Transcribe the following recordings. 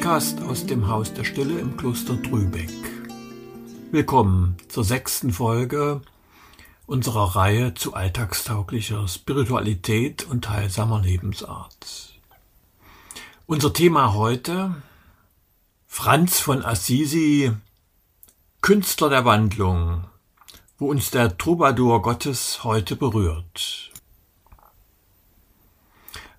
Podcast aus dem Haus der Stille im Kloster Drübeck. Willkommen zur sechsten Folge unserer Reihe zu alltagstauglicher Spiritualität und heilsamer Lebensart. Unser Thema heute Franz von Assisi, Künstler der Wandlung, wo uns der Troubadour Gottes heute berührt.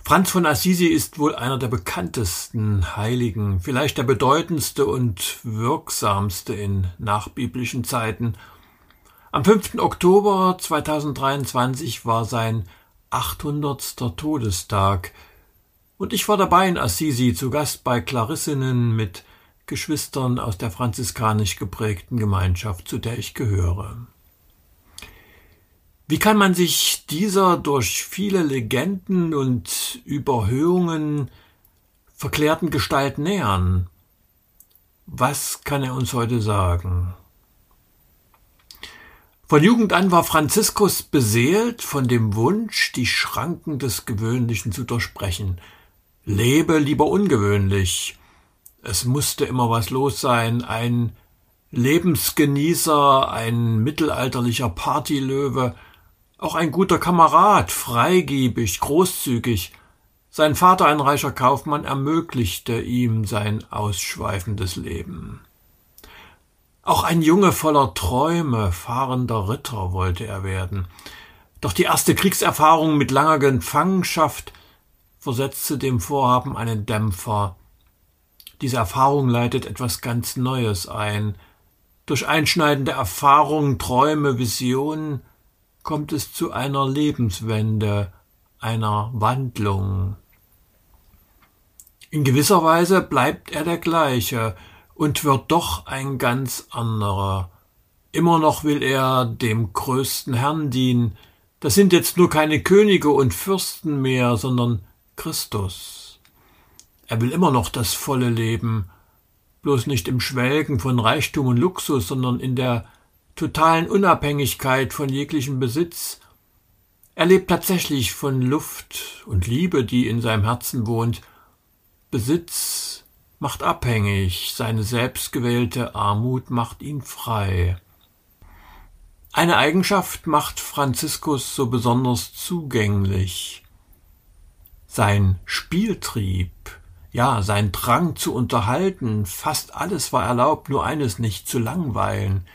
Franz von Assisi ist wohl einer der bekanntesten Heiligen, vielleicht der bedeutendste und wirksamste in nachbiblischen Zeiten. Am 5. Oktober 2023 war sein 800. Todestag, und ich war dabei in Assisi zu Gast bei Klarissinnen mit Geschwistern aus der franziskanisch geprägten Gemeinschaft, zu der ich gehöre. Wie kann man sich dieser durch viele Legenden und Überhöhungen verklärten Gestalt nähern? Was kann er uns heute sagen? Von Jugend an war Franziskus beseelt von dem Wunsch, die Schranken des Gewöhnlichen zu durchbrechen. Lebe lieber ungewöhnlich. Es musste immer was los sein, ein Lebensgenießer, ein mittelalterlicher Partylöwe, auch ein guter Kamerad, freigebig, großzügig. Sein Vater, ein reicher Kaufmann, ermöglichte ihm sein ausschweifendes Leben. Auch ein Junge voller Träume, fahrender Ritter wollte er werden. Doch die erste Kriegserfahrung mit langer Gefangenschaft versetzte dem Vorhaben einen Dämpfer. Diese Erfahrung leitet etwas ganz Neues ein. Durch einschneidende Erfahrungen, Träume, Visionen kommt es zu einer Lebenswende, einer Wandlung. In gewisser Weise bleibt er der gleiche und wird doch ein ganz anderer. Immer noch will er dem größten Herrn dienen. Das sind jetzt nur keine Könige und Fürsten mehr, sondern Christus. Er will immer noch das volle Leben, bloß nicht im Schwelgen von Reichtum und Luxus, sondern in der totalen Unabhängigkeit von jeglichem Besitz. Er lebt tatsächlich von Luft und Liebe, die in seinem Herzen wohnt. Besitz macht abhängig, seine selbstgewählte Armut macht ihn frei. Eine Eigenschaft macht Franziskus so besonders zugänglich. Sein Spieltrieb, ja, sein Drang zu unterhalten, fast alles war erlaubt, nur eines nicht zu langweilen.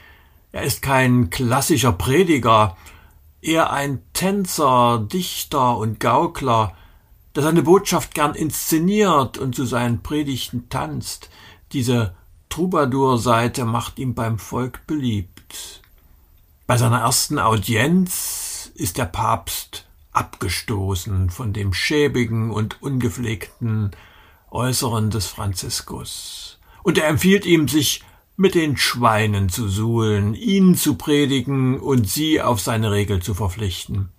Er ist kein klassischer Prediger, eher ein Tänzer, Dichter und Gaukler, der seine Botschaft gern inszeniert und zu seinen Predigten tanzt. Diese Troubadour-Seite macht ihm beim Volk beliebt. Bei seiner ersten Audienz ist der Papst abgestoßen von dem schäbigen und ungepflegten Äußeren des Franziskus. Und er empfiehlt ihm, sich mit den Schweinen zu suhlen, ihn zu predigen und sie auf seine Regel zu verpflichten.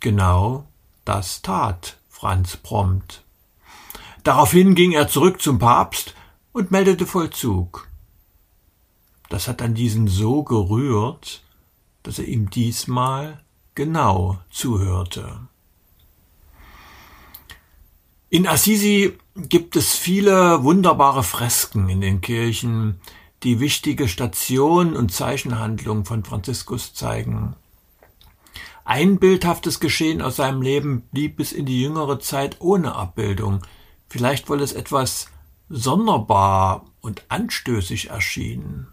Genau das tat Franz prompt. Daraufhin ging er zurück zum Papst und meldete Vollzug. Das hat dann diesen so gerührt, dass er ihm diesmal genau zuhörte. In Assisi gibt es viele wunderbare Fresken in den Kirchen, die wichtige Stationen und Zeichenhandlungen von Franziskus zeigen. Ein bildhaftes Geschehen aus seinem Leben blieb bis in die jüngere Zeit ohne Abbildung, vielleicht weil es etwas sonderbar und anstößig erschien.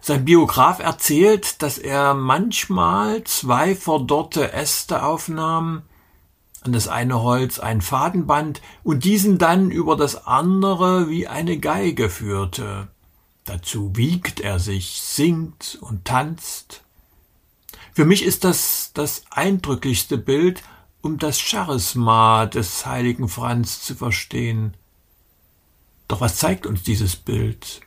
Sein Biograf erzählt, dass er manchmal zwei verdorrte Äste aufnahm, an das eine Holz ein Fadenband und diesen dann über das andere wie eine Geige führte. Dazu wiegt er sich, singt und tanzt. Für mich ist das das eindrücklichste Bild, um das Charisma des heiligen Franz zu verstehen. Doch was zeigt uns dieses Bild?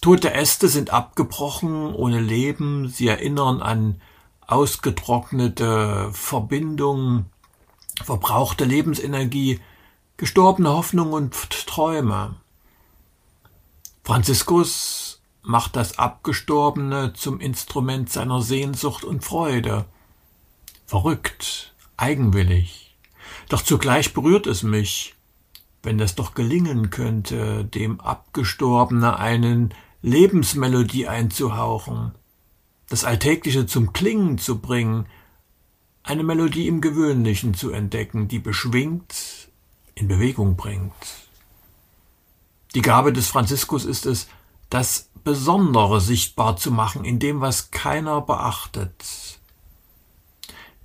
Tote Äste sind abgebrochen, ohne Leben, sie erinnern an ausgetrocknete Verbindungen, verbrauchte Lebensenergie, gestorbene Hoffnung und Träume. Franziskus macht das Abgestorbene zum Instrument seiner Sehnsucht und Freude. Verrückt, eigenwillig. Doch zugleich berührt es mich, wenn es doch gelingen könnte, dem Abgestorbene einen Lebensmelodie einzuhauchen, das Alltägliche zum Klingen zu bringen, eine Melodie im Gewöhnlichen zu entdecken, die beschwingt in Bewegung bringt. Die Gabe des Franziskus ist es, das Besondere sichtbar zu machen in dem, was keiner beachtet.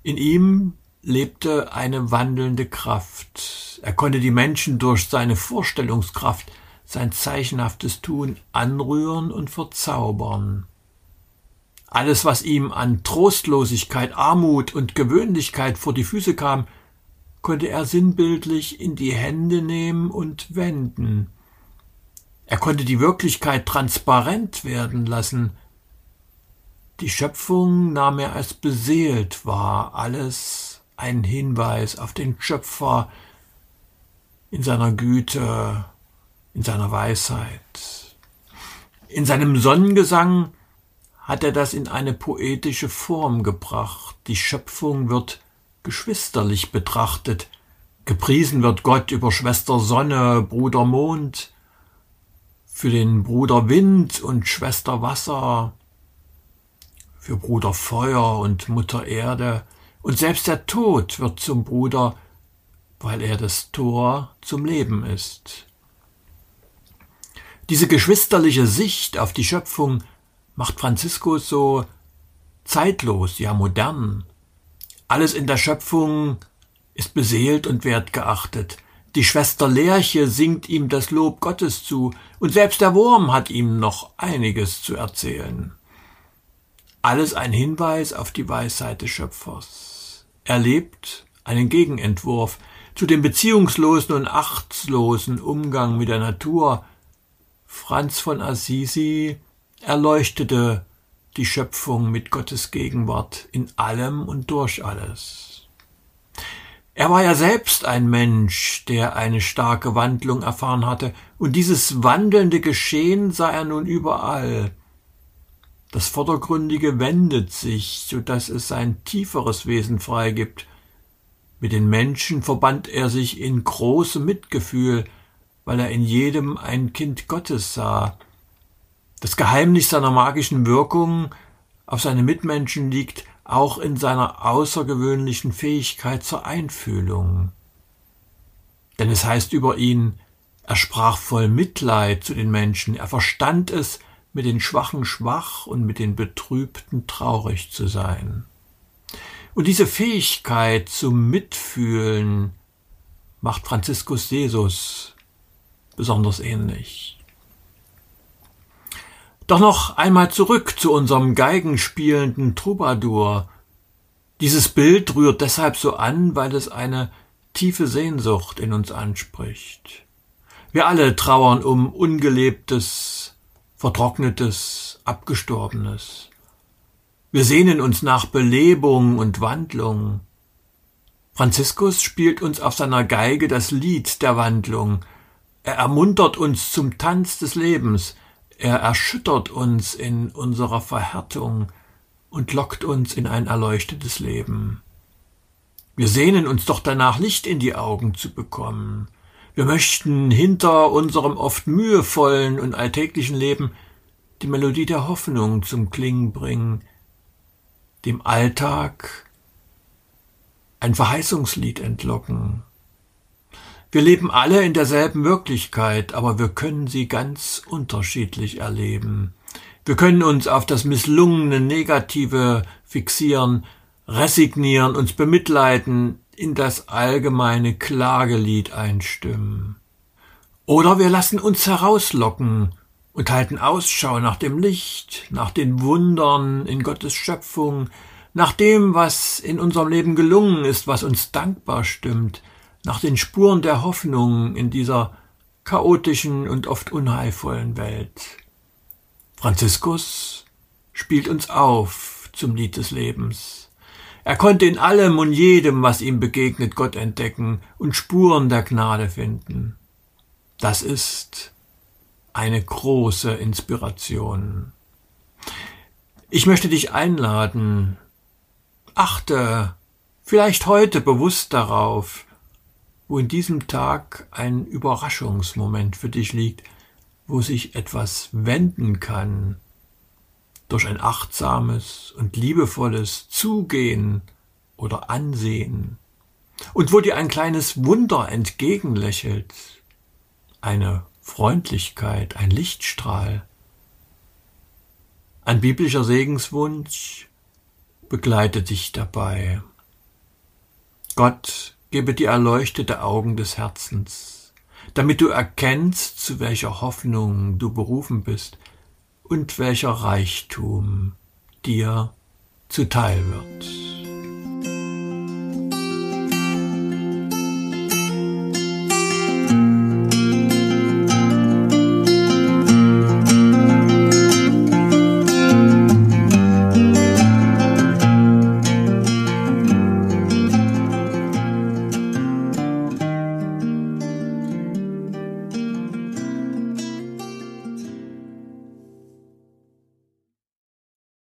In ihm lebte eine wandelnde Kraft. Er konnte die Menschen durch seine Vorstellungskraft, sein zeichenhaftes Tun anrühren und verzaubern. Alles, was ihm an Trostlosigkeit, Armut und Gewöhnlichkeit vor die Füße kam, konnte er sinnbildlich in die Hände nehmen und wenden. Er konnte die Wirklichkeit transparent werden lassen. Die Schöpfung nahm er als beseelt wahr, alles ein Hinweis auf den Schöpfer in seiner Güte, in seiner Weisheit. In seinem Sonnengesang hat er das in eine poetische Form gebracht. Die Schöpfung wird geschwisterlich betrachtet. Gepriesen wird Gott über Schwester Sonne, Bruder Mond, für den Bruder Wind und Schwester Wasser, für Bruder Feuer und Mutter Erde, und selbst der Tod wird zum Bruder, weil er das Tor zum Leben ist. Diese geschwisterliche Sicht auf die Schöpfung macht Franziskus so zeitlos, ja modern. Alles in der Schöpfung ist beseelt und wertgeachtet. Die Schwester Lerche singt ihm das Lob Gottes zu, und selbst der Wurm hat ihm noch einiges zu erzählen. Alles ein Hinweis auf die Weisheit des Schöpfers. Er lebt einen Gegenentwurf zu dem beziehungslosen und achtslosen Umgang mit der Natur. Franz von Assisi erleuchtete die Schöpfung mit Gottes Gegenwart in allem und durch alles. Er war ja selbst ein Mensch, der eine starke Wandlung erfahren hatte, und dieses wandelnde Geschehen sah er nun überall. Das Vordergründige wendet sich, so dass es sein tieferes Wesen freigibt. Mit den Menschen verband er sich in großem Mitgefühl, weil er in jedem ein Kind Gottes sah, das Geheimnis seiner magischen Wirkung auf seine Mitmenschen liegt auch in seiner außergewöhnlichen Fähigkeit zur Einfühlung. Denn es heißt über ihn, er sprach voll Mitleid zu den Menschen, er verstand es, mit den Schwachen schwach und mit den Betrübten traurig zu sein. Und diese Fähigkeit zum Mitfühlen macht Franziskus Jesus besonders ähnlich. Doch noch einmal zurück zu unserem geigenspielenden Troubadour. Dieses Bild rührt deshalb so an, weil es eine tiefe Sehnsucht in uns anspricht. Wir alle trauern um ungelebtes, vertrocknetes, abgestorbenes. Wir sehnen uns nach Belebung und Wandlung. Franziskus spielt uns auf seiner Geige das Lied der Wandlung. Er ermuntert uns zum Tanz des Lebens, er erschüttert uns in unserer Verhärtung und lockt uns in ein erleuchtetes Leben. Wir sehnen uns doch danach, Licht in die Augen zu bekommen. Wir möchten hinter unserem oft mühevollen und alltäglichen Leben die Melodie der Hoffnung zum Klingen bringen, dem Alltag ein Verheißungslied entlocken, wir leben alle in derselben Wirklichkeit, aber wir können sie ganz unterschiedlich erleben. Wir können uns auf das misslungene Negative fixieren, resignieren, uns bemitleiden, in das allgemeine Klagelied einstimmen. Oder wir lassen uns herauslocken und halten Ausschau nach dem Licht, nach den Wundern in Gottes Schöpfung, nach dem, was in unserem Leben gelungen ist, was uns dankbar stimmt, nach den Spuren der Hoffnung in dieser chaotischen und oft unheilvollen Welt. Franziskus spielt uns auf zum Lied des Lebens. Er konnte in allem und jedem, was ihm begegnet, Gott entdecken und Spuren der Gnade finden. Das ist eine große Inspiration. Ich möchte dich einladen, achte vielleicht heute bewusst darauf, wo in diesem Tag ein Überraschungsmoment für dich liegt, wo sich etwas wenden kann durch ein achtsames und liebevolles Zugehen oder Ansehen und wo dir ein kleines Wunder entgegenlächelt, eine Freundlichkeit, ein Lichtstrahl. Ein biblischer Segenswunsch begleitet dich dabei. Gott gebe dir erleuchtete Augen des Herzens, damit du erkennst, zu welcher Hoffnung du berufen bist und welcher Reichtum dir zuteil wird.